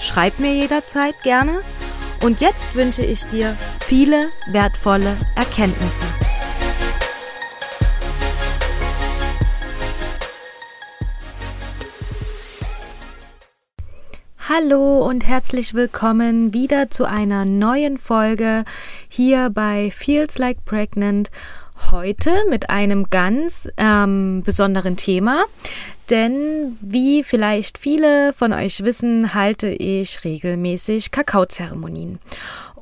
Schreib mir jederzeit gerne. Und jetzt wünsche ich dir viele wertvolle Erkenntnisse. Hallo und herzlich willkommen wieder zu einer neuen Folge hier bei Feels Like Pregnant heute mit einem ganz ähm, besonderen Thema. Denn wie vielleicht viele von euch wissen, halte ich regelmäßig Kakaozeremonien.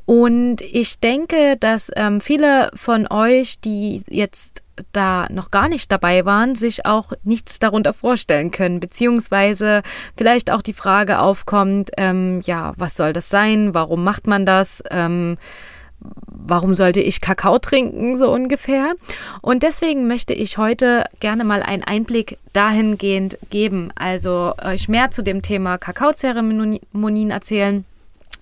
Und ich denke, dass ähm, viele von euch, die jetzt da noch gar nicht dabei waren, sich auch nichts darunter vorstellen können, beziehungsweise vielleicht auch die Frage aufkommt, ähm, ja, was soll das sein? Warum macht man das? Ähm, warum sollte ich Kakao trinken, so ungefähr. Und deswegen möchte ich heute gerne mal einen Einblick dahingehend geben, also euch mehr zu dem Thema Kakaozeremonien erzählen.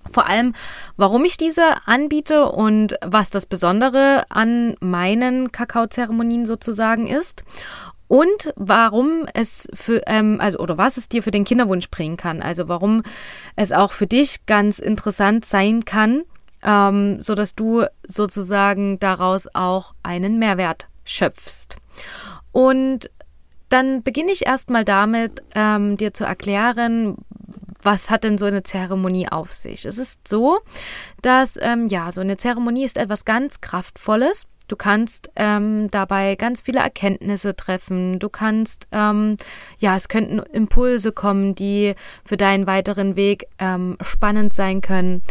Vor allem, warum ich diese anbiete und was das Besondere an meinen Kakaozeremonien sozusagen ist und warum es für, ähm, also oder was es dir für den Kinderwunsch bringen kann. Also warum es auch für dich ganz interessant sein kann, ähm, sodass du sozusagen daraus auch einen Mehrwert schöpfst. Und dann beginne ich erstmal damit, ähm, dir zu erklären, was hat denn so eine Zeremonie auf sich? Es ist so, dass ähm, ja, so eine Zeremonie ist etwas ganz Kraftvolles. Du kannst ähm, dabei ganz viele Erkenntnisse treffen. Du kannst, ähm, ja, es könnten Impulse kommen, die für deinen weiteren Weg ähm, spannend sein können.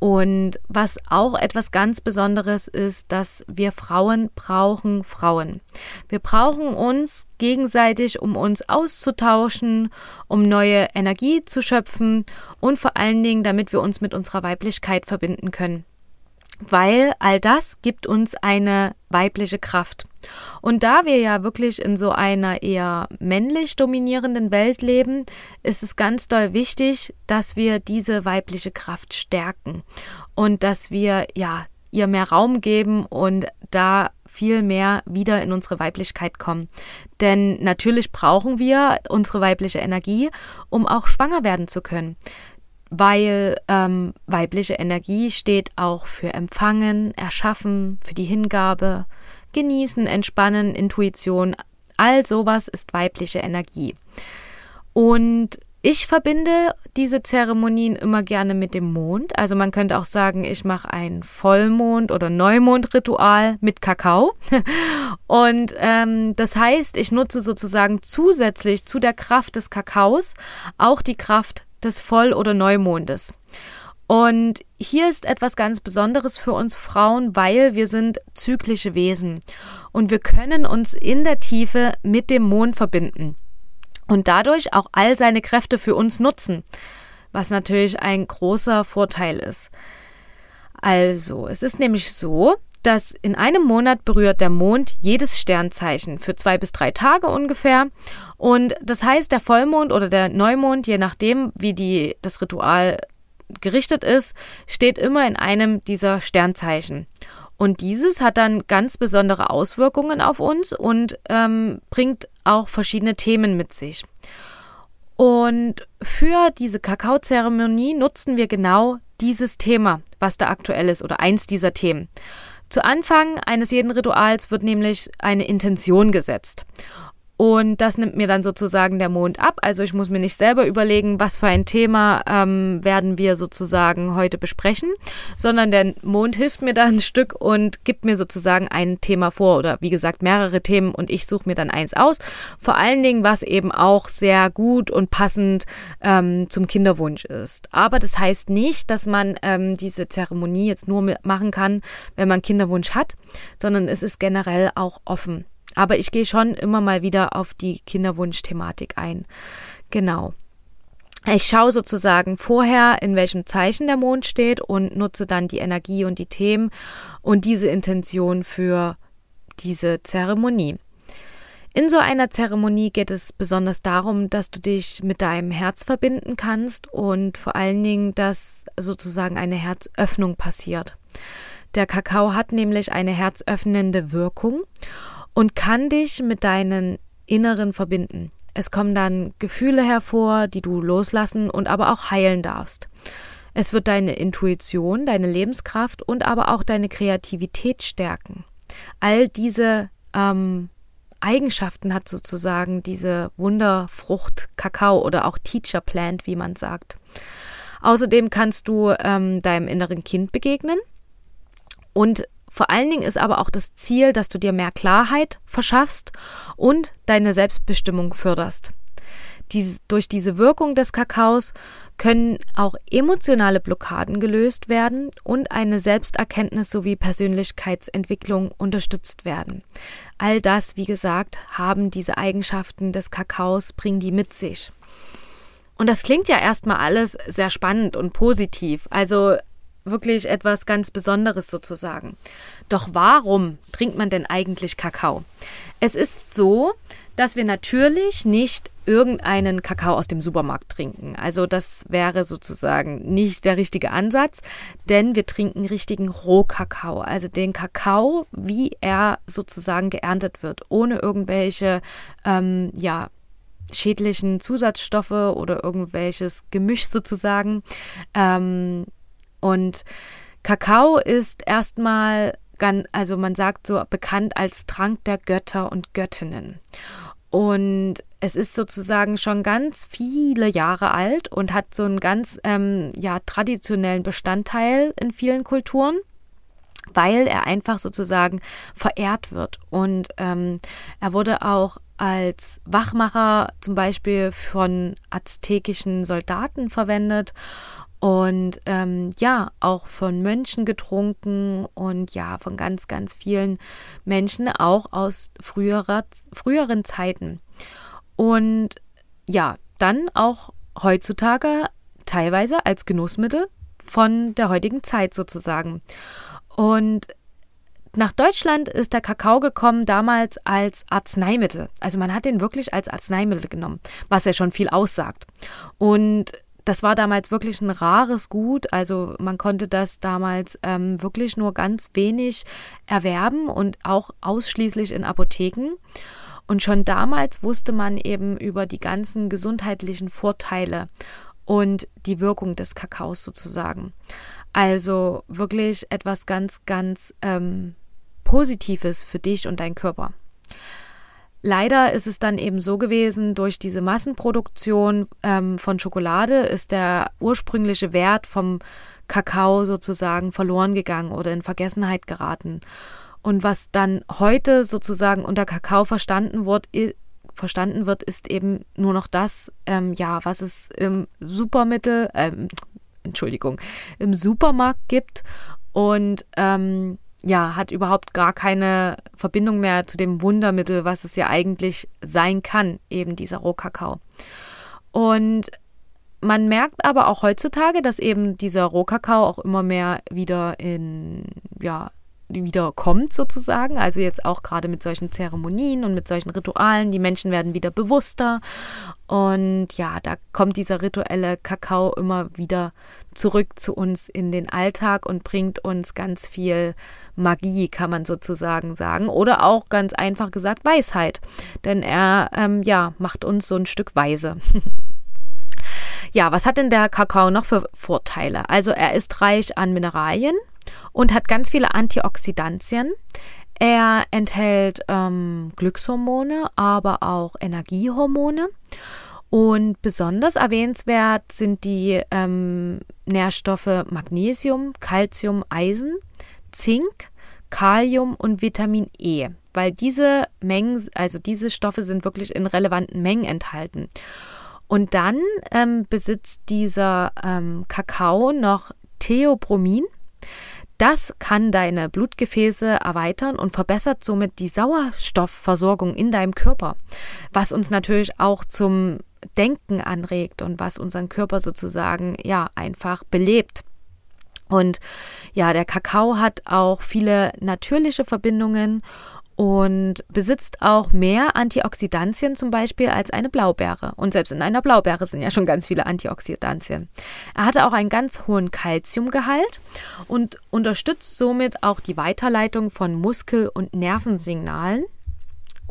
Und was auch etwas ganz Besonderes ist, dass wir Frauen brauchen Frauen. Wir brauchen uns gegenseitig, um uns auszutauschen, um neue Energie zu schöpfen und vor allen Dingen, damit wir uns mit unserer Weiblichkeit verbinden können weil all das gibt uns eine weibliche Kraft. Und da wir ja wirklich in so einer eher männlich dominierenden Welt leben, ist es ganz doll wichtig, dass wir diese weibliche Kraft stärken und dass wir ja ihr mehr Raum geben und da viel mehr wieder in unsere Weiblichkeit kommen. Denn natürlich brauchen wir unsere weibliche Energie, um auch schwanger werden zu können weil ähm, weibliche Energie steht auch für Empfangen, Erschaffen, für die Hingabe, Genießen, Entspannen, Intuition. All sowas ist weibliche Energie. Und ich verbinde diese Zeremonien immer gerne mit dem Mond. Also man könnte auch sagen, ich mache ein Vollmond- oder Neumondritual mit Kakao. Und ähm, das heißt, ich nutze sozusagen zusätzlich zu der Kraft des Kakaos auch die Kraft des Voll- oder Neumondes. Und hier ist etwas ganz Besonderes für uns Frauen, weil wir sind zyklische Wesen und wir können uns in der Tiefe mit dem Mond verbinden und dadurch auch all seine Kräfte für uns nutzen, was natürlich ein großer Vorteil ist. Also, es ist nämlich so, dass in einem Monat berührt der Mond jedes Sternzeichen für zwei bis drei Tage ungefähr. Und das heißt, der Vollmond oder der Neumond, je nachdem, wie die, das Ritual gerichtet ist, steht immer in einem dieser Sternzeichen. Und dieses hat dann ganz besondere Auswirkungen auf uns und ähm, bringt auch verschiedene Themen mit sich. Und für diese Kakaozeremonie nutzen wir genau dieses Thema, was da aktuell ist oder eins dieser Themen. Zu Anfang eines jeden Rituals wird nämlich eine Intention gesetzt. Und das nimmt mir dann sozusagen der Mond ab. Also ich muss mir nicht selber überlegen, was für ein Thema ähm, werden wir sozusagen heute besprechen, sondern der Mond hilft mir da ein Stück und gibt mir sozusagen ein Thema vor oder wie gesagt mehrere Themen und ich suche mir dann eins aus. Vor allen Dingen, was eben auch sehr gut und passend ähm, zum Kinderwunsch ist. Aber das heißt nicht, dass man ähm, diese Zeremonie jetzt nur machen kann, wenn man Kinderwunsch hat, sondern es ist generell auch offen. Aber ich gehe schon immer mal wieder auf die Kinderwunsch-Thematik ein. Genau. Ich schaue sozusagen vorher, in welchem Zeichen der Mond steht und nutze dann die Energie und die Themen und diese Intention für diese Zeremonie. In so einer Zeremonie geht es besonders darum, dass du dich mit deinem Herz verbinden kannst und vor allen Dingen, dass sozusagen eine Herzöffnung passiert. Der Kakao hat nämlich eine herzöffnende Wirkung und kann dich mit deinen Inneren verbinden. Es kommen dann Gefühle hervor, die du loslassen und aber auch heilen darfst. Es wird deine Intuition, deine Lebenskraft und aber auch deine Kreativität stärken. All diese ähm, Eigenschaften hat sozusagen diese Wunderfrucht Kakao oder auch Teacher Plant, wie man sagt. Außerdem kannst du ähm, deinem inneren Kind begegnen und vor allen Dingen ist aber auch das Ziel, dass du dir mehr Klarheit verschaffst und deine Selbstbestimmung förderst. Dies, durch diese Wirkung des Kakaos können auch emotionale Blockaden gelöst werden und eine Selbsterkenntnis sowie Persönlichkeitsentwicklung unterstützt werden. All das, wie gesagt, haben diese Eigenschaften des Kakaos, bringen die mit sich. Und das klingt ja erstmal alles sehr spannend und positiv. Also wirklich etwas ganz Besonderes sozusagen. Doch warum trinkt man denn eigentlich Kakao? Es ist so, dass wir natürlich nicht irgendeinen Kakao aus dem Supermarkt trinken. Also das wäre sozusagen nicht der richtige Ansatz, denn wir trinken richtigen Rohkakao, also den Kakao, wie er sozusagen geerntet wird, ohne irgendwelche ähm, ja schädlichen Zusatzstoffe oder irgendwelches Gemisch sozusagen. Ähm, und Kakao ist erstmal, also man sagt so bekannt als Trank der Götter und Göttinnen. Und es ist sozusagen schon ganz viele Jahre alt und hat so einen ganz ähm, ja, traditionellen Bestandteil in vielen Kulturen weil er einfach sozusagen verehrt wird. Und ähm, er wurde auch als Wachmacher zum Beispiel von aztekischen Soldaten verwendet und ähm, ja, auch von Mönchen getrunken und ja, von ganz, ganz vielen Menschen, auch aus früherer, früheren Zeiten. Und ja, dann auch heutzutage teilweise als Genussmittel von der heutigen Zeit sozusagen. Und nach Deutschland ist der Kakao gekommen damals als Arzneimittel. Also man hat den wirklich als Arzneimittel genommen, was ja schon viel aussagt. Und das war damals wirklich ein rares Gut. Also man konnte das damals ähm, wirklich nur ganz wenig erwerben und auch ausschließlich in Apotheken. Und schon damals wusste man eben über die ganzen gesundheitlichen Vorteile und die Wirkung des Kakaos sozusagen. Also wirklich etwas ganz, ganz ähm, Positives für dich und deinen Körper. Leider ist es dann eben so gewesen, durch diese Massenproduktion ähm, von Schokolade ist der ursprüngliche Wert vom Kakao sozusagen verloren gegangen oder in Vergessenheit geraten. Und was dann heute sozusagen unter Kakao verstanden wird, verstanden wird, ist eben nur noch das, ähm, ja, was es im Supermittel, ähm, Entschuldigung, im Supermarkt gibt. Und ähm, ja, hat überhaupt gar keine Verbindung mehr zu dem Wundermittel, was es ja eigentlich sein kann, eben dieser Rohkakao. Und man merkt aber auch heutzutage, dass eben dieser Rohkakao auch immer mehr wieder in, ja, wieder kommt sozusagen. Also jetzt auch gerade mit solchen Zeremonien und mit solchen Ritualen. Die Menschen werden wieder bewusster. Und ja, da kommt dieser rituelle Kakao immer wieder zurück zu uns in den Alltag und bringt uns ganz viel Magie, kann man sozusagen sagen. Oder auch ganz einfach gesagt Weisheit. Denn er ähm, ja, macht uns so ein Stück weise. Ja, was hat denn der Kakao noch für Vorteile? Also er ist reich an Mineralien, und hat ganz viele Antioxidantien. Er enthält ähm, Glückshormone, aber auch Energiehormone. Und besonders erwähnenswert sind die ähm, Nährstoffe Magnesium, Calcium, Eisen, Zink, Kalium und Vitamin E, weil diese Mengen, also diese Stoffe sind wirklich in relevanten Mengen enthalten. Und dann ähm, besitzt dieser ähm, Kakao noch Theobromin. Das kann deine Blutgefäße erweitern und verbessert somit die Sauerstoffversorgung in deinem Körper, was uns natürlich auch zum Denken anregt und was unseren Körper sozusagen ja einfach belebt. Und ja, der Kakao hat auch viele natürliche Verbindungen und besitzt auch mehr Antioxidantien zum Beispiel als eine Blaubeere. Und selbst in einer Blaubeere sind ja schon ganz viele Antioxidantien. Er hatte auch einen ganz hohen Kalziumgehalt und unterstützt somit auch die Weiterleitung von Muskel- und Nervensignalen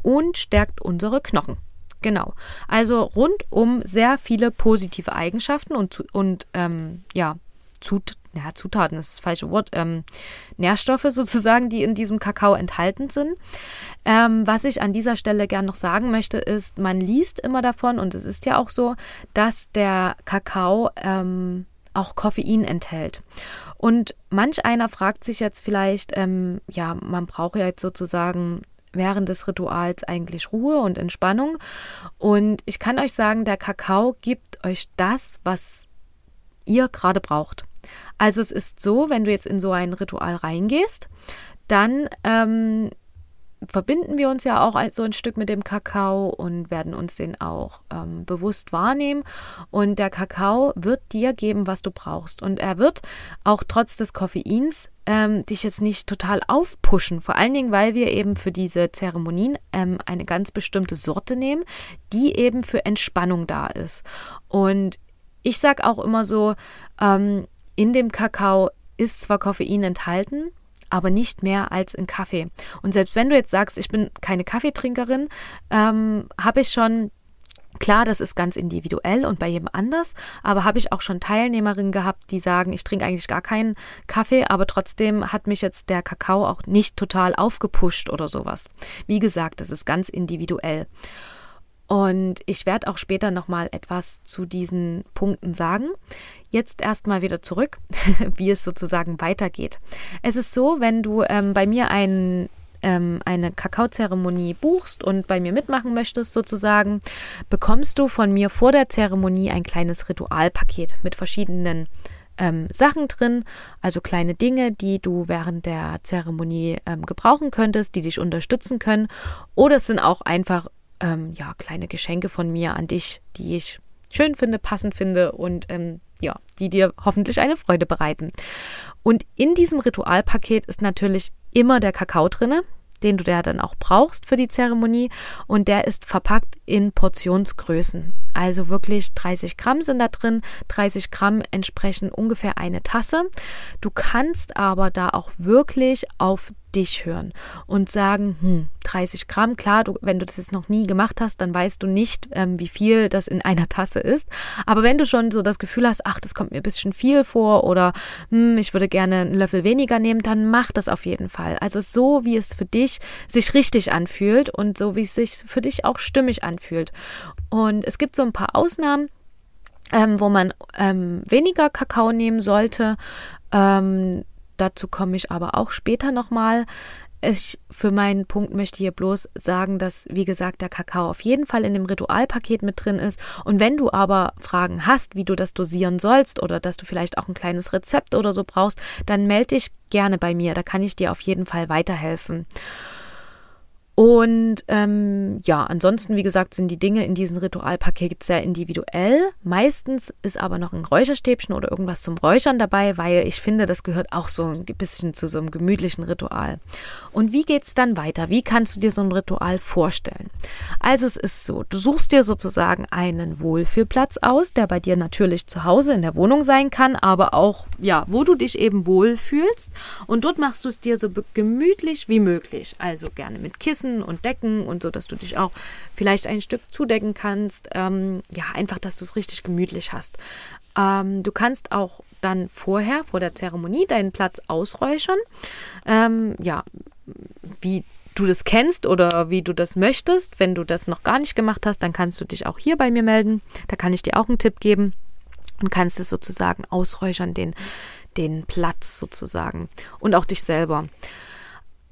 und stärkt unsere Knochen. Genau. Also rundum sehr viele positive Eigenschaften und, und ähm, ja, Zut ja, Zutaten ist das falsche Wort, ähm, Nährstoffe sozusagen, die in diesem Kakao enthalten sind. Ähm, was ich an dieser Stelle gern noch sagen möchte, ist, man liest immer davon, und es ist ja auch so, dass der Kakao ähm, auch Koffein enthält. Und manch einer fragt sich jetzt vielleicht, ähm, ja, man braucht ja jetzt sozusagen während des Rituals eigentlich Ruhe und Entspannung. Und ich kann euch sagen, der Kakao gibt euch das, was ihr gerade braucht. Also es ist so, wenn du jetzt in so ein Ritual reingehst, dann ähm, verbinden wir uns ja auch so ein Stück mit dem Kakao und werden uns den auch ähm, bewusst wahrnehmen. Und der Kakao wird dir geben, was du brauchst. Und er wird auch trotz des Koffeins ähm, dich jetzt nicht total aufpushen. Vor allen Dingen, weil wir eben für diese Zeremonien ähm, eine ganz bestimmte Sorte nehmen, die eben für Entspannung da ist. Und ich sage auch immer so, ähm, in dem Kakao ist zwar Koffein enthalten, aber nicht mehr als in Kaffee. Und selbst wenn du jetzt sagst, ich bin keine Kaffeetrinkerin, ähm, habe ich schon Klar, das ist ganz individuell und bei jedem anders, aber habe ich auch schon Teilnehmerinnen gehabt, die sagen, ich trinke eigentlich gar keinen Kaffee, aber trotzdem hat mich jetzt der Kakao auch nicht total aufgepusht oder sowas. Wie gesagt, das ist ganz individuell. Und ich werde auch später nochmal etwas zu diesen Punkten sagen. Jetzt erstmal wieder zurück, wie es sozusagen weitergeht. Es ist so, wenn du ähm, bei mir ein, ähm, eine Kakaozeremonie buchst und bei mir mitmachen möchtest, sozusagen, bekommst du von mir vor der Zeremonie ein kleines Ritualpaket mit verschiedenen ähm, Sachen drin, also kleine Dinge, die du während der Zeremonie ähm, gebrauchen könntest, die dich unterstützen können. Oder es sind auch einfach ähm, ja, kleine Geschenke von mir an dich, die ich schön finde, passend finde und ähm, ja, die dir hoffentlich eine Freude bereiten. Und in diesem Ritualpaket ist natürlich immer der Kakao drinne, den du da dann auch brauchst für die Zeremonie und der ist verpackt in Portionsgrößen. Also wirklich 30 Gramm sind da drin, 30 Gramm entsprechen ungefähr eine Tasse. Du kannst aber da auch wirklich auf dich hören und sagen, hm, 30 Gramm, klar, du, wenn du das jetzt noch nie gemacht hast, dann weißt du nicht, ähm, wie viel das in einer Tasse ist. Aber wenn du schon so das Gefühl hast, ach, das kommt mir ein bisschen viel vor oder hm, ich würde gerne einen Löffel weniger nehmen, dann mach das auf jeden Fall. Also so, wie es für dich sich richtig anfühlt und so, wie es sich für dich auch stimmig anfühlt. Und es gibt so ein paar Ausnahmen. Ähm, wo man ähm, weniger Kakao nehmen sollte. Ähm, Dazu komme ich aber auch später nochmal. Ich für meinen Punkt möchte hier bloß sagen, dass, wie gesagt, der Kakao auf jeden Fall in dem Ritualpaket mit drin ist. Und wenn du aber Fragen hast, wie du das dosieren sollst oder dass du vielleicht auch ein kleines Rezept oder so brauchst, dann melde dich gerne bei mir. Da kann ich dir auf jeden Fall weiterhelfen. Und ähm, ja, ansonsten, wie gesagt, sind die Dinge in diesem Ritualpaket sehr individuell. Meistens ist aber noch ein Räucherstäbchen oder irgendwas zum Räuchern dabei, weil ich finde, das gehört auch so ein bisschen zu so einem gemütlichen Ritual. Und wie geht es dann weiter? Wie kannst du dir so ein Ritual vorstellen? Also es ist so, du suchst dir sozusagen einen Wohlfühlplatz aus, der bei dir natürlich zu Hause in der Wohnung sein kann, aber auch, ja, wo du dich eben wohlfühlst. Und dort machst du es dir so gemütlich wie möglich. Also gerne mit Kissen Kissen und Decken und so, dass du dich auch vielleicht ein Stück zudecken kannst. Ähm, ja, einfach, dass du es richtig gemütlich hast. Ähm, du kannst auch dann vorher, vor der Zeremonie, deinen Platz ausräuchern. Ähm, ja, wie du das kennst oder wie du das möchtest. Wenn du das noch gar nicht gemacht hast, dann kannst du dich auch hier bei mir melden. Da kann ich dir auch einen Tipp geben und kannst es sozusagen ausräuchern, den, den Platz sozusagen und auch dich selber.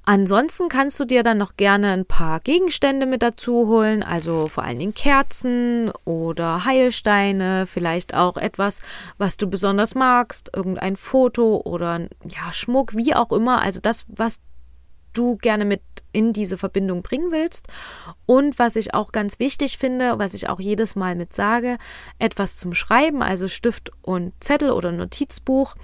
Ansonsten kannst du dir dann noch gerne ein paar Gegenstände mit dazu holen, also vor allen Dingen Kerzen oder Heilsteine, vielleicht auch etwas, was du besonders magst, irgendein Foto oder ja, Schmuck, wie auch immer, also das, was du gerne mit in diese Verbindung bringen willst. Und was ich auch ganz wichtig finde, was ich auch jedes Mal mit sage, etwas zum Schreiben, also Stift und Zettel oder Notizbuch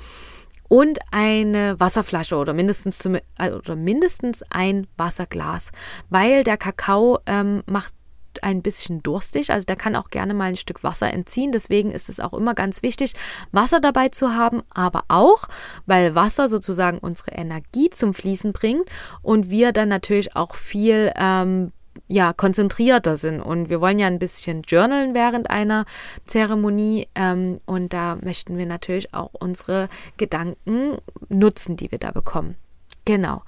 und eine Wasserflasche oder mindestens, zum, äh, oder mindestens ein Wasserglas, weil der Kakao ähm, macht ein bisschen durstig, also der kann auch gerne mal ein Stück Wasser entziehen. Deswegen ist es auch immer ganz wichtig, Wasser dabei zu haben, aber auch, weil Wasser sozusagen unsere Energie zum Fließen bringt und wir dann natürlich auch viel ähm, ja, konzentrierter sind. Und wir wollen ja ein bisschen journalen während einer Zeremonie. Ähm, und da möchten wir natürlich auch unsere Gedanken nutzen, die wir da bekommen. Genau.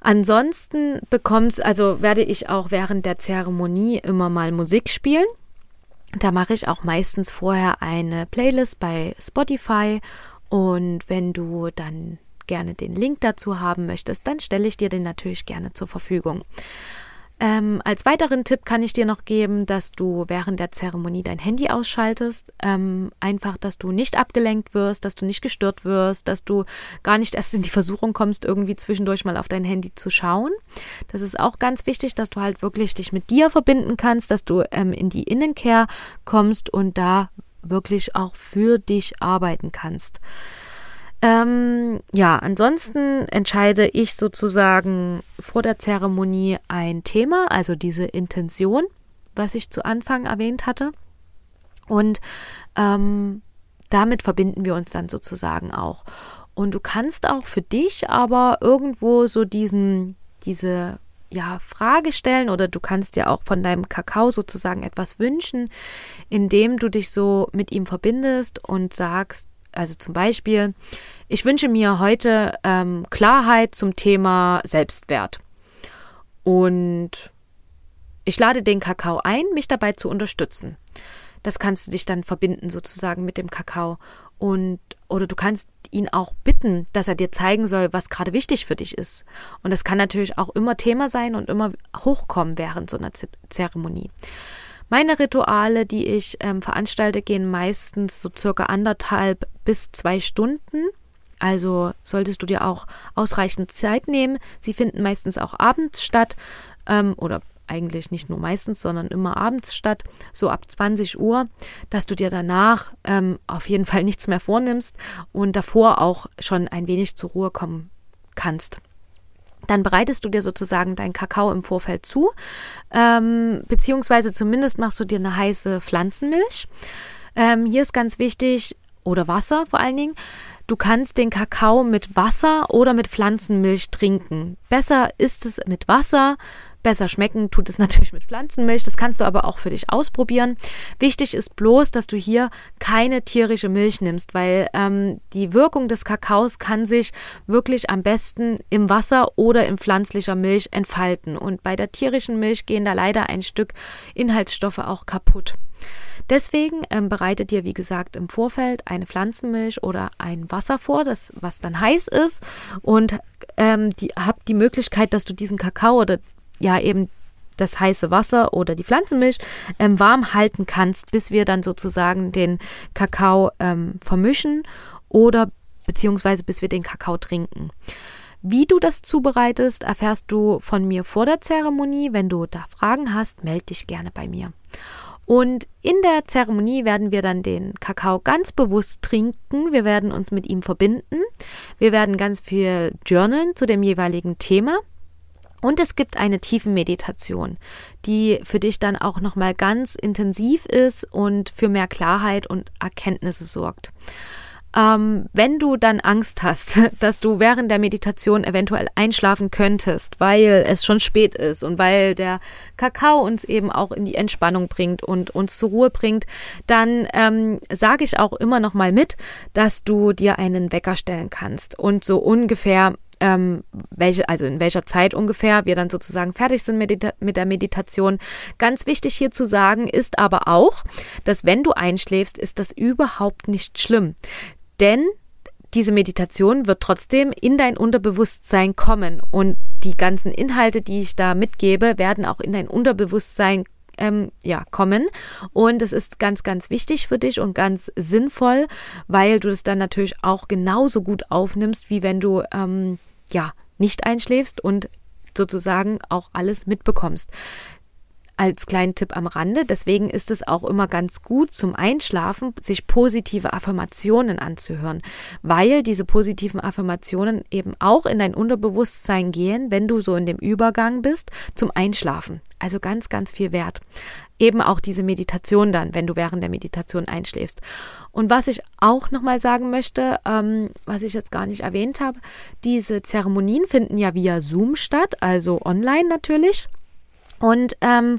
Ansonsten bekommt, also werde ich auch während der Zeremonie immer mal Musik spielen. Da mache ich auch meistens vorher eine Playlist bei Spotify. Und wenn du dann gerne den Link dazu haben möchtest, dann stelle ich dir den natürlich gerne zur Verfügung. Ähm, als weiteren Tipp kann ich dir noch geben, dass du während der Zeremonie dein Handy ausschaltest. Ähm, einfach, dass du nicht abgelenkt wirst, dass du nicht gestört wirst, dass du gar nicht erst in die Versuchung kommst, irgendwie zwischendurch mal auf dein Handy zu schauen. Das ist auch ganz wichtig, dass du halt wirklich dich mit dir verbinden kannst, dass du ähm, in die Innenkehr kommst und da wirklich auch für dich arbeiten kannst. Ähm, ja, ansonsten entscheide ich sozusagen vor der Zeremonie ein Thema, also diese Intention, was ich zu Anfang erwähnt hatte. Und ähm, damit verbinden wir uns dann sozusagen auch. Und du kannst auch für dich aber irgendwo so diesen, diese ja, Frage stellen oder du kannst dir auch von deinem Kakao sozusagen etwas wünschen, indem du dich so mit ihm verbindest und sagst, also zum Beispiel, ich wünsche mir heute ähm, Klarheit zum Thema Selbstwert. Und ich lade den Kakao ein, mich dabei zu unterstützen. Das kannst du dich dann verbinden sozusagen mit dem Kakao. Und, oder du kannst ihn auch bitten, dass er dir zeigen soll, was gerade wichtig für dich ist. Und das kann natürlich auch immer Thema sein und immer hochkommen während so einer Zeremonie. Meine Rituale, die ich ähm, veranstalte, gehen meistens so circa anderthalb bis zwei Stunden. Also solltest du dir auch ausreichend Zeit nehmen. Sie finden meistens auch abends statt ähm, oder eigentlich nicht nur meistens, sondern immer abends statt, so ab 20 Uhr, dass du dir danach ähm, auf jeden Fall nichts mehr vornimmst und davor auch schon ein wenig zur Ruhe kommen kannst. Dann bereitest du dir sozusagen deinen Kakao im Vorfeld zu, ähm, beziehungsweise zumindest machst du dir eine heiße Pflanzenmilch. Ähm, hier ist ganz wichtig, oder Wasser vor allen Dingen, du kannst den Kakao mit Wasser oder mit Pflanzenmilch trinken. Besser ist es mit Wasser, Besser schmecken tut es natürlich mit Pflanzenmilch. Das kannst du aber auch für dich ausprobieren. Wichtig ist bloß, dass du hier keine tierische Milch nimmst, weil ähm, die Wirkung des Kakaos kann sich wirklich am besten im Wasser oder in pflanzlicher Milch entfalten. Und bei der tierischen Milch gehen da leider ein Stück Inhaltsstoffe auch kaputt. Deswegen ähm, bereitet dir, wie gesagt, im Vorfeld eine Pflanzenmilch oder ein Wasser vor, das was dann heiß ist und ähm, die, habt die Möglichkeit, dass du diesen Kakao oder ja eben das heiße Wasser oder die Pflanzenmilch ähm, warm halten kannst, bis wir dann sozusagen den Kakao ähm, vermischen oder beziehungsweise bis wir den Kakao trinken. Wie du das zubereitest, erfährst du von mir vor der Zeremonie. Wenn du da Fragen hast, melde dich gerne bei mir. Und in der Zeremonie werden wir dann den Kakao ganz bewusst trinken. Wir werden uns mit ihm verbinden. Wir werden ganz viel journalen zu dem jeweiligen Thema. Und es gibt eine Tiefenmeditation, die für dich dann auch nochmal ganz intensiv ist und für mehr Klarheit und Erkenntnisse sorgt. Ähm, wenn du dann Angst hast, dass du während der Meditation eventuell einschlafen könntest, weil es schon spät ist und weil der Kakao uns eben auch in die Entspannung bringt und uns zur Ruhe bringt, dann ähm, sage ich auch immer noch mal mit, dass du dir einen Wecker stellen kannst und so ungefähr ähm, welche, also in welcher Zeit ungefähr wir dann sozusagen fertig sind mit, mit der Meditation. Ganz wichtig hier zu sagen ist aber auch, dass wenn du einschläfst, ist das überhaupt nicht schlimm. Denn diese Meditation wird trotzdem in dein Unterbewusstsein kommen und die ganzen Inhalte, die ich da mitgebe, werden auch in dein Unterbewusstsein ähm, ja, kommen. Und es ist ganz, ganz wichtig für dich und ganz sinnvoll, weil du das dann natürlich auch genauso gut aufnimmst, wie wenn du ähm, ja, nicht einschläfst und sozusagen auch alles mitbekommst als kleinen Tipp am Rande. Deswegen ist es auch immer ganz gut zum Einschlafen, sich positive Affirmationen anzuhören, weil diese positiven Affirmationen eben auch in dein Unterbewusstsein gehen, wenn du so in dem Übergang bist zum Einschlafen. Also ganz, ganz viel wert. Eben auch diese Meditation dann, wenn du während der Meditation einschläfst. Und was ich auch nochmal sagen möchte, ähm, was ich jetzt gar nicht erwähnt habe, diese Zeremonien finden ja via Zoom statt, also online natürlich. Und ähm,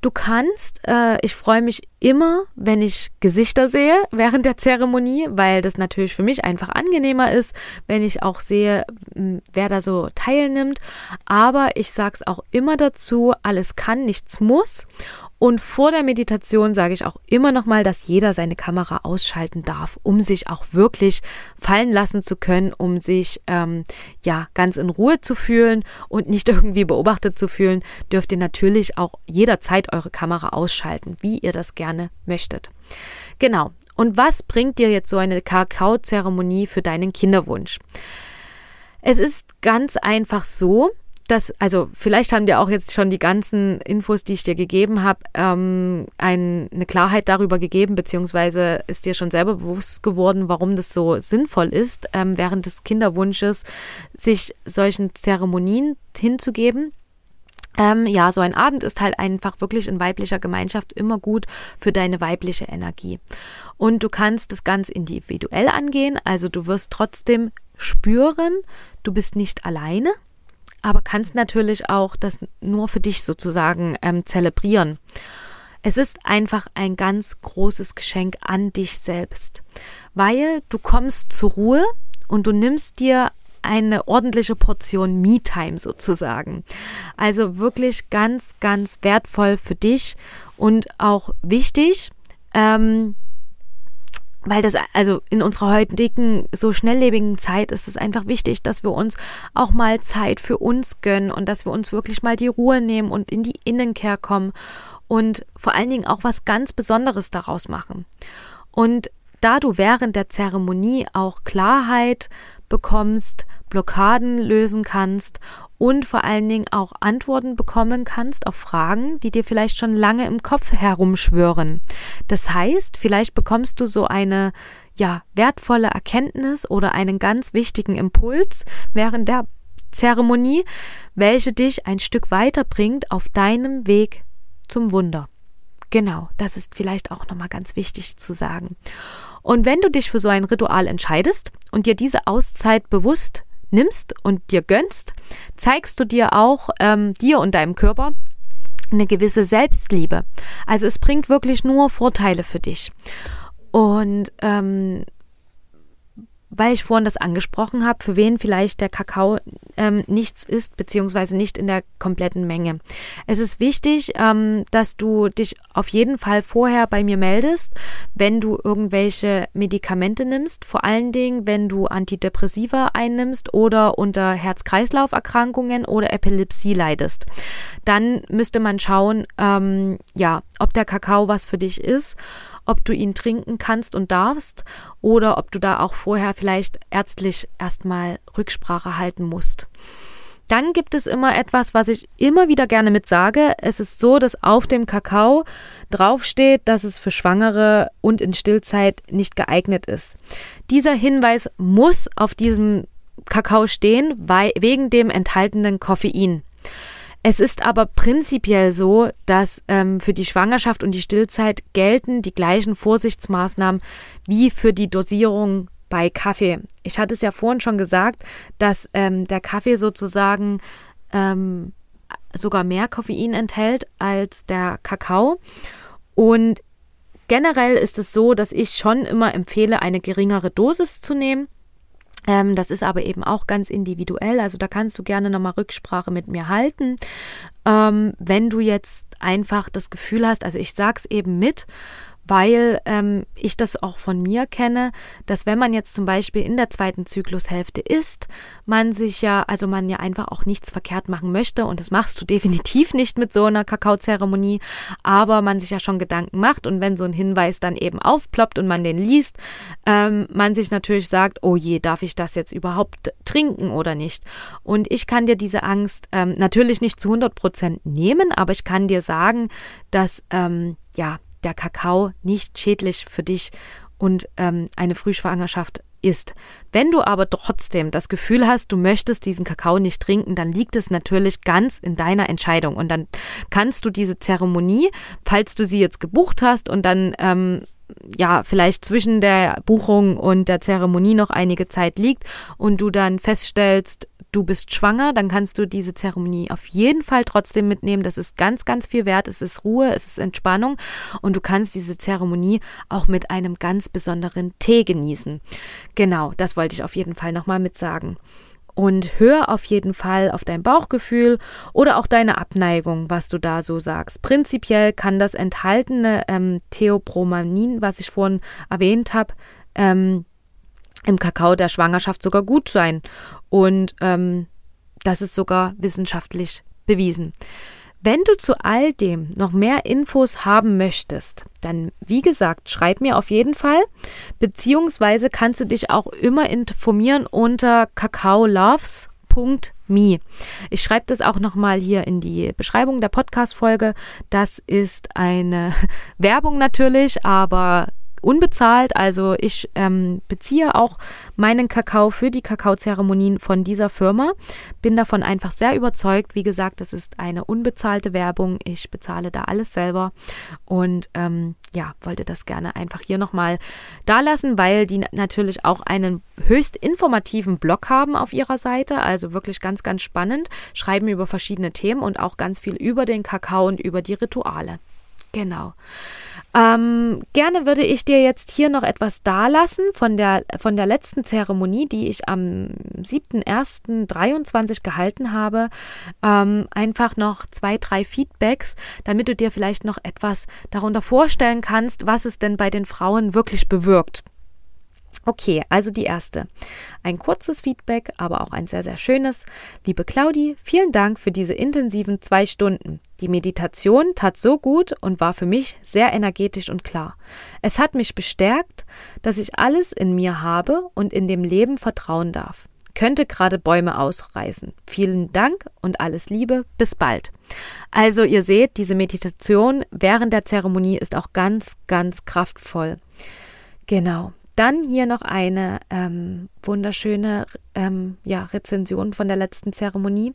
du kannst, äh, ich freue mich immer, wenn ich Gesichter sehe während der Zeremonie, weil das natürlich für mich einfach angenehmer ist, wenn ich auch sehe, wer da so teilnimmt. Aber ich sage es auch immer dazu, alles kann, nichts muss. Und vor der Meditation sage ich auch immer noch mal, dass jeder seine Kamera ausschalten darf, um sich auch wirklich fallen lassen zu können, um sich ähm, ja ganz in Ruhe zu fühlen und nicht irgendwie beobachtet zu fühlen, dürft ihr natürlich auch jederzeit eure Kamera ausschalten, wie ihr das gerne möchtet. Genau. Und was bringt dir jetzt so eine Kakao-Zeremonie für deinen Kinderwunsch? Es ist ganz einfach so, das, also vielleicht haben dir auch jetzt schon die ganzen Infos, die ich dir gegeben habe, ähm, ein, eine Klarheit darüber gegeben, beziehungsweise ist dir schon selber bewusst geworden, warum das so sinnvoll ist, ähm, während des Kinderwunsches sich solchen Zeremonien hinzugeben. Ähm, ja, so ein Abend ist halt einfach wirklich in weiblicher Gemeinschaft immer gut für deine weibliche Energie. Und du kannst das ganz individuell angehen, also du wirst trotzdem spüren, du bist nicht alleine aber kannst natürlich auch das nur für dich sozusagen ähm, zelebrieren. Es ist einfach ein ganz großes Geschenk an dich selbst, weil du kommst zur Ruhe und du nimmst dir eine ordentliche Portion Me-Time sozusagen. Also wirklich ganz, ganz wertvoll für dich und auch wichtig. Ähm, weil das, also in unserer heutigen, so schnelllebigen Zeit ist es einfach wichtig, dass wir uns auch mal Zeit für uns gönnen und dass wir uns wirklich mal die Ruhe nehmen und in die Innenkehr kommen und vor allen Dingen auch was ganz Besonderes daraus machen. Und da du während der Zeremonie auch Klarheit bekommst, Blockaden lösen kannst und vor allen Dingen auch Antworten bekommen kannst auf Fragen, die dir vielleicht schon lange im Kopf herumschwören. Das heißt, vielleicht bekommst du so eine ja, wertvolle Erkenntnis oder einen ganz wichtigen Impuls während der Zeremonie, welche dich ein Stück weiterbringt auf deinem Weg zum Wunder. Genau, das ist vielleicht auch nochmal ganz wichtig zu sagen. Und wenn du dich für so ein Ritual entscheidest und dir diese Auszeit bewusst nimmst und dir gönnst, zeigst du dir auch ähm, dir und deinem Körper eine gewisse Selbstliebe. Also es bringt wirklich nur Vorteile für dich. Und ähm, weil ich vorhin das angesprochen habe, für wen vielleicht der Kakao ähm, nichts ist, beziehungsweise nicht in der kompletten Menge. Es ist wichtig, ähm, dass du dich auf jeden Fall vorher bei mir meldest, wenn du irgendwelche Medikamente nimmst, vor allen Dingen, wenn du Antidepressiva einnimmst oder unter Herz-Kreislauf-Erkrankungen oder Epilepsie leidest. Dann müsste man schauen, ähm, ja, ob der Kakao was für dich ist ob du ihn trinken kannst und darfst oder ob du da auch vorher vielleicht ärztlich erstmal Rücksprache halten musst. Dann gibt es immer etwas, was ich immer wieder gerne mit sage. Es ist so, dass auf dem Kakao draufsteht, dass es für Schwangere und in Stillzeit nicht geeignet ist. Dieser Hinweis muss auf diesem Kakao stehen, weil, wegen dem enthaltenen Koffein. Es ist aber prinzipiell so, dass ähm, für die Schwangerschaft und die Stillzeit gelten die gleichen Vorsichtsmaßnahmen wie für die Dosierung bei Kaffee. Ich hatte es ja vorhin schon gesagt, dass ähm, der Kaffee sozusagen ähm, sogar mehr Koffein enthält als der Kakao. Und generell ist es so, dass ich schon immer empfehle, eine geringere Dosis zu nehmen. Ähm, das ist aber eben auch ganz individuell. Also da kannst du gerne nochmal Rücksprache mit mir halten. Ähm, wenn du jetzt einfach das Gefühl hast, also ich sag's eben mit, weil ähm, ich das auch von mir kenne, dass wenn man jetzt zum Beispiel in der zweiten Zyklushälfte ist, man sich ja, also man ja einfach auch nichts verkehrt machen möchte und das machst du definitiv nicht mit so einer Kakaozeremonie, aber man sich ja schon Gedanken macht und wenn so ein Hinweis dann eben aufploppt und man den liest, ähm, man sich natürlich sagt, oh je, darf ich das jetzt überhaupt trinken oder nicht? Und ich kann dir diese Angst ähm, natürlich nicht zu 100 Prozent nehmen, aber ich kann dir sagen, dass ähm, ja der Kakao nicht schädlich für dich und ähm, eine Frühschwangerschaft ist. Wenn du aber trotzdem das Gefühl hast, du möchtest diesen Kakao nicht trinken, dann liegt es natürlich ganz in deiner Entscheidung. Und dann kannst du diese Zeremonie, falls du sie jetzt gebucht hast und dann ähm, ja, vielleicht zwischen der Buchung und der Zeremonie noch einige Zeit liegt und du dann feststellst, du bist schwanger, dann kannst du diese Zeremonie auf jeden Fall trotzdem mitnehmen. Das ist ganz, ganz viel wert. Es ist Ruhe, es ist Entspannung und du kannst diese Zeremonie auch mit einem ganz besonderen Tee genießen. Genau, das wollte ich auf jeden Fall nochmal mit sagen. Und hör auf jeden Fall auf dein Bauchgefühl oder auch deine Abneigung, was du da so sagst. Prinzipiell kann das enthaltene ähm, Theopromanin, was ich vorhin erwähnt habe, ähm, im Kakao der Schwangerschaft sogar gut sein. Und ähm, das ist sogar wissenschaftlich bewiesen. Wenn du zu all dem noch mehr Infos haben möchtest, dann wie gesagt, schreib mir auf jeden Fall, beziehungsweise kannst du dich auch immer informieren unter kakaoloves.me. Ich schreibe das auch nochmal hier in die Beschreibung der Podcast-Folge. Das ist eine Werbung natürlich, aber unbezahlt. Also ich ähm, beziehe auch meinen Kakao für die Kakaozeremonien von dieser Firma. Bin davon einfach sehr überzeugt. Wie gesagt, das ist eine unbezahlte Werbung. Ich bezahle da alles selber und ähm, ja, wollte das gerne einfach hier nochmal da lassen, weil die natürlich auch einen höchst informativen Blog haben auf ihrer Seite. Also wirklich ganz, ganz spannend. Schreiben über verschiedene Themen und auch ganz viel über den Kakao und über die Rituale. Genau. Ähm, gerne würde ich dir jetzt hier noch etwas dalassen von der, von der letzten Zeremonie, die ich am 7.1.23 gehalten habe. Ähm, einfach noch zwei, drei Feedbacks, damit du dir vielleicht noch etwas darunter vorstellen kannst, was es denn bei den Frauen wirklich bewirkt. Okay, also die erste. Ein kurzes Feedback, aber auch ein sehr, sehr schönes. Liebe Claudi, vielen Dank für diese intensiven zwei Stunden. Die Meditation tat so gut und war für mich sehr energetisch und klar. Es hat mich bestärkt, dass ich alles in mir habe und in dem Leben vertrauen darf. Könnte gerade Bäume ausreißen. Vielen Dank und alles Liebe. Bis bald. Also ihr seht, diese Meditation während der Zeremonie ist auch ganz, ganz kraftvoll. Genau. Dann hier noch eine ähm, wunderschöne ähm, ja, Rezension von der letzten Zeremonie.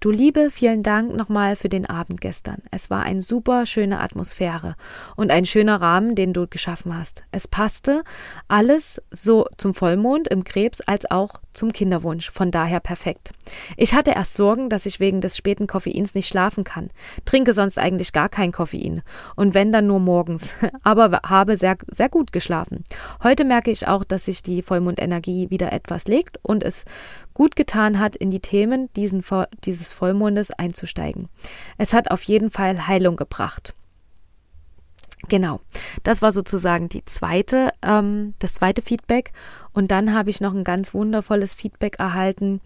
Du Liebe, vielen Dank nochmal für den Abend gestern. Es war eine super schöne Atmosphäre und ein schöner Rahmen, den du geschaffen hast. Es passte alles so zum Vollmond im Krebs als auch zum Kinderwunsch, von daher perfekt. Ich hatte erst Sorgen, dass ich wegen des späten Koffeins nicht schlafen kann. Trinke sonst eigentlich gar kein Koffein und wenn dann nur morgens, aber habe sehr, sehr gut geschlafen. Heute merke ich auch, dass sich die Vollmondenergie wieder etwas legt und es gut getan hat, in die Themen diesen, dieses Vollmondes einzusteigen. Es hat auf jeden Fall Heilung gebracht. Genau, das war sozusagen die zweite, ähm, das zweite Feedback. Und dann habe ich noch ein ganz wundervolles Feedback erhalten,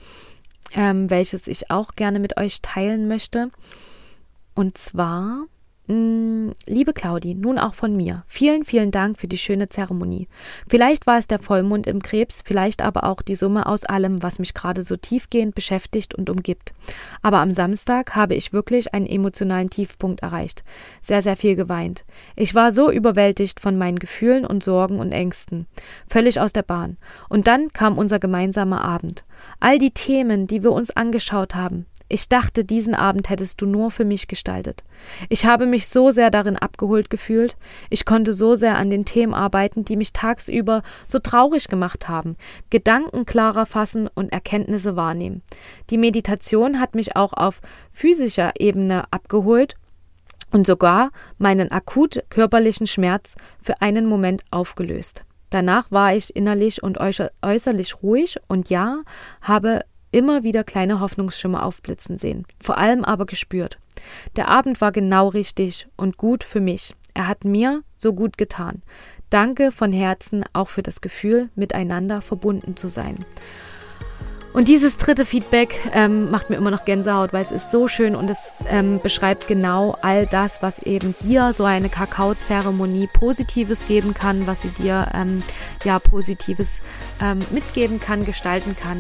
ähm, welches ich auch gerne mit euch teilen möchte. Und zwar liebe Claudi, nun auch von mir. Vielen, vielen Dank für die schöne Zeremonie. Vielleicht war es der Vollmond im Krebs, vielleicht aber auch die Summe aus allem, was mich gerade so tiefgehend beschäftigt und umgibt. Aber am Samstag habe ich wirklich einen emotionalen Tiefpunkt erreicht. Sehr, sehr viel geweint. Ich war so überwältigt von meinen Gefühlen und Sorgen und Ängsten. Völlig aus der Bahn. Und dann kam unser gemeinsamer Abend. All die Themen, die wir uns angeschaut haben, ich dachte, diesen Abend hättest du nur für mich gestaltet. Ich habe mich so sehr darin abgeholt gefühlt, ich konnte so sehr an den Themen arbeiten, die mich tagsüber so traurig gemacht haben, Gedanken klarer fassen und Erkenntnisse wahrnehmen. Die Meditation hat mich auch auf physischer Ebene abgeholt und sogar meinen akut körperlichen Schmerz für einen Moment aufgelöst. Danach war ich innerlich und äußerlich ruhig und ja, habe immer wieder kleine Hoffnungsschimmer aufblitzen sehen, vor allem aber gespürt. Der Abend war genau richtig und gut für mich. Er hat mir so gut getan. Danke von Herzen auch für das Gefühl, miteinander verbunden zu sein. Und dieses dritte Feedback ähm, macht mir immer noch Gänsehaut, weil es ist so schön und es ähm, beschreibt genau all das, was eben dir so eine Kakaozeremonie Positives geben kann, was sie dir ähm, ja Positives ähm, mitgeben kann, gestalten kann.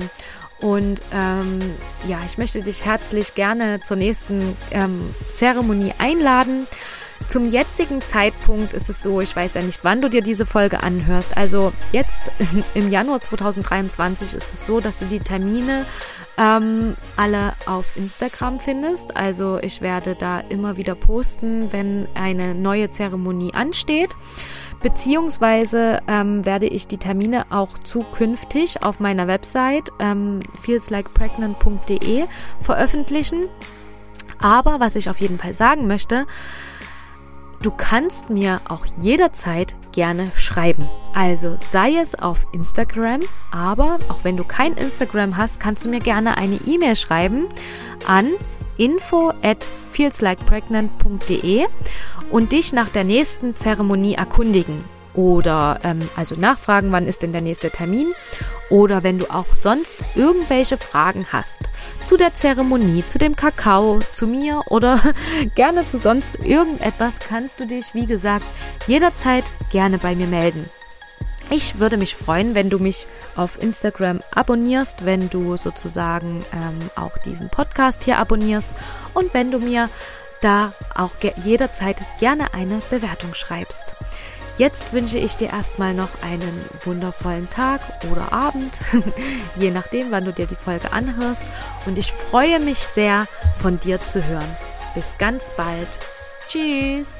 Und ähm, ja, ich möchte dich herzlich gerne zur nächsten ähm, Zeremonie einladen. Zum jetzigen Zeitpunkt ist es so, ich weiß ja nicht, wann du dir diese Folge anhörst. Also jetzt im Januar 2023 ist es so, dass du die Termine ähm, alle auf Instagram findest. Also ich werde da immer wieder posten, wenn eine neue Zeremonie ansteht. Beziehungsweise ähm, werde ich die Termine auch zukünftig auf meiner Website ähm, feelslikepregnant.de veröffentlichen. Aber was ich auf jeden Fall sagen möchte, Du kannst mir auch jederzeit gerne schreiben. Also sei es auf Instagram, aber auch wenn du kein Instagram hast, kannst du mir gerne eine E-Mail schreiben an info at feelslikepregnant.de und dich nach der nächsten Zeremonie erkundigen oder ähm, also nachfragen, wann ist denn der nächste Termin oder wenn du auch sonst irgendwelche Fragen hast zu der Zeremonie, zu dem Kakao, zu mir oder gerne zu sonst irgendetwas, kannst du dich, wie gesagt, jederzeit gerne bei mir melden. Ich würde mich freuen, wenn du mich auf Instagram abonnierst, wenn du sozusagen ähm, auch diesen Podcast hier abonnierst und wenn du mir da auch jederzeit gerne eine Bewertung schreibst. Jetzt wünsche ich dir erstmal noch einen wundervollen Tag oder Abend, je nachdem, wann du dir die Folge anhörst. Und ich freue mich sehr, von dir zu hören. Bis ganz bald. Tschüss.